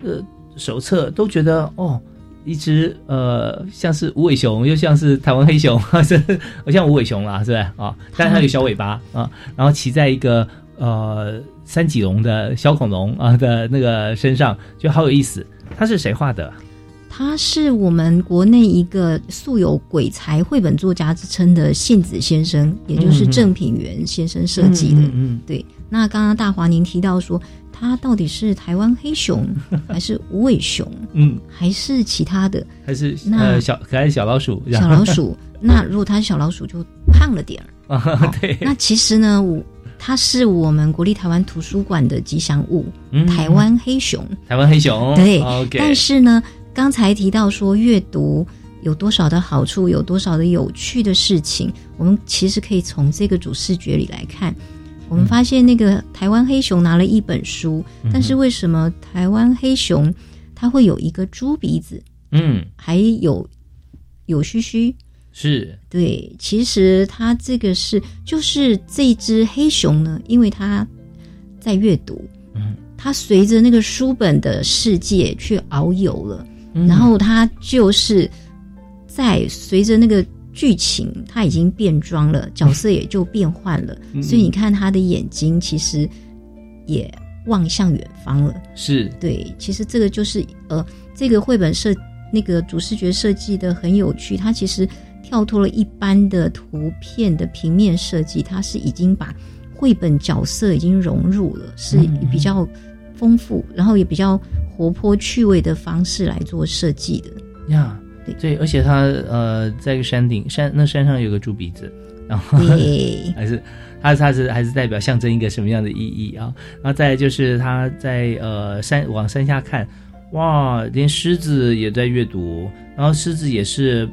呃，手册都觉得哦。一只呃，像是无尾熊，又像是台湾黑熊，*laughs* 这我像无尾熊啦，是不是？啊，但是它有小尾巴啊，然后骑在一个呃三脊龙的小恐龙啊的那个身上，就好有意思。它是谁画的？他是我们国内一个素有鬼才绘本作家之称的信子先生，也就是郑品源先生设计的。嗯对，那刚刚大华您提到说，他到底是台湾黑熊，*laughs* 还是无尾熊，嗯，还是其他的还是那呃小可爱小老鼠，小老鼠？*laughs* 那如果他是小老鼠，就胖了点儿。*laughs* 啊，对，那其实呢，我它是我们国立台湾图书馆的吉祥物，嗯台湾黑熊。台湾黑熊，对，OK，但是呢，刚才提到说阅读有多少的好处，有多少的有趣的事情，我们其实可以从这个主视觉里来看。我们发现那个台湾黑熊拿了一本书，嗯但是为什么台湾黑熊它会有一个猪鼻子，嗯，还有有须须？是，对，其实它这个是就是这只黑熊呢，因为它在阅读，嗯，它随着那个书本的世界去遨游了，嗯。然后他就是在随着那个剧情，他已经变装了，角色也就变换了，嗯所以你看他的眼睛其实也望向远方了。是，对，其实这个就是呃，这个绘本设那个主视觉设计的很有趣，它其实跳脱了一般的图片的平面设计，它是已经把绘本角色已经融入了，是嗯。比较丰富，然后也比较活泼趣味的方式来做设计的。呀，对对，而且它呃，在一个山顶山，那山上有个猪鼻子，然后对 *laughs* 还是它它是还是代表象征一个什么样的意义啊？然后再来就是它在呃山往山下看，哇，连狮子也在阅读，然后狮子也是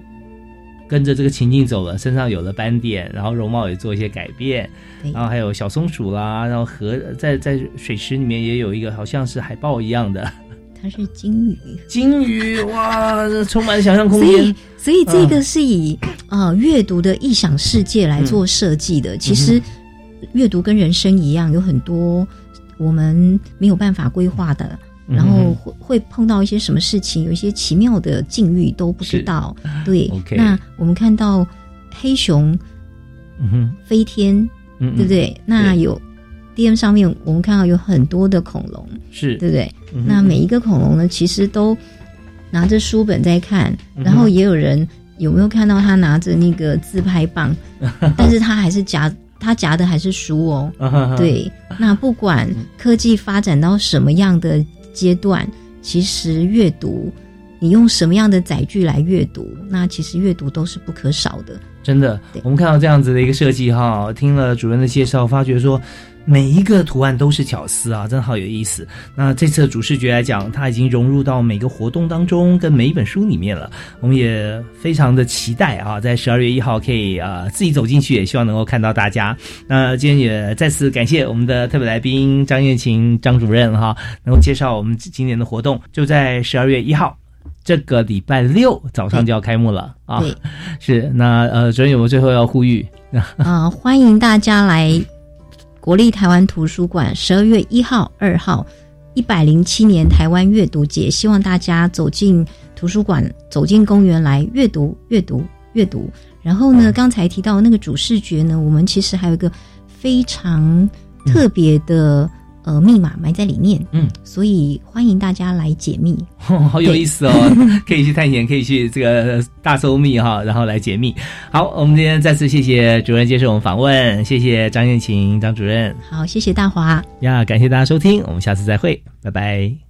跟着这个情境走了，身上有了斑点，然后容貌也做一些改变，然后还有小松鼠啦，然后河在在水池里面也有一个好像是海豹一样的 *laughs* 它是金鱼，金鱼，哇，这充满想象空所间以。所以这个是以、呃阅读的异想世界来做设计的。其实阅读跟人生一样，有很多我们没有办法规划的，嗯然后会会碰到一些什么事情，有一些奇妙的境遇都不知道。对那我们看到黑熊嗯哼，飞天，嗯，对不对？那有 DM 上面我们看到有很多的恐龙，是，对不对？嗯那每一个恐龙呢，其实都拿着书本在看，然后也有人有没有看到他拿着那个自拍棒，*laughs* 但是他还是夹他夹的还是书哦。对，那不管科技发展到什么样的阶段，其实阅读。你用什么样的载具来阅读？那其实阅读都是不可少的。真的，我们看到这样子的一个设计哈，听了主任的介绍，发觉说每一个图案都是巧思啊，真的好有意思。那这次的主视觉来讲，它已经融入到每个活动当中，跟每一本书里面了。我们也非常的期待啊，在十二月一号可以啊、呃自己走进去，也希望能够看到大家。那今天也再次感谢我们的特别来宾张艳琴张主任哈，能够介绍我们今年的活动，就在十二月一号。这个礼拜六早上就要开幕了啊！对，是那呃，主任有没有最后要呼吁？啊、*laughs* 欢迎大家来国立台湾图书馆十二月一号、二号一百零七年台湾阅读节，希望大家走进图书馆、走进公园来阅读、阅读、阅读。然后呢，刚才提到那个主视觉呢，我们其实还有一个非常特别的、呃密码埋在里面，嗯，所以欢迎大家来解密。哦，*laughs* 好有意思哦，*laughs* 可以去探险，可以去这个大搜密哈，然后来解密。好，我们今天再次谢谢主任接受我们访问，谢谢张燕琴张主任好，谢谢大华。呀，感谢大家收听，我们下次再会，拜拜。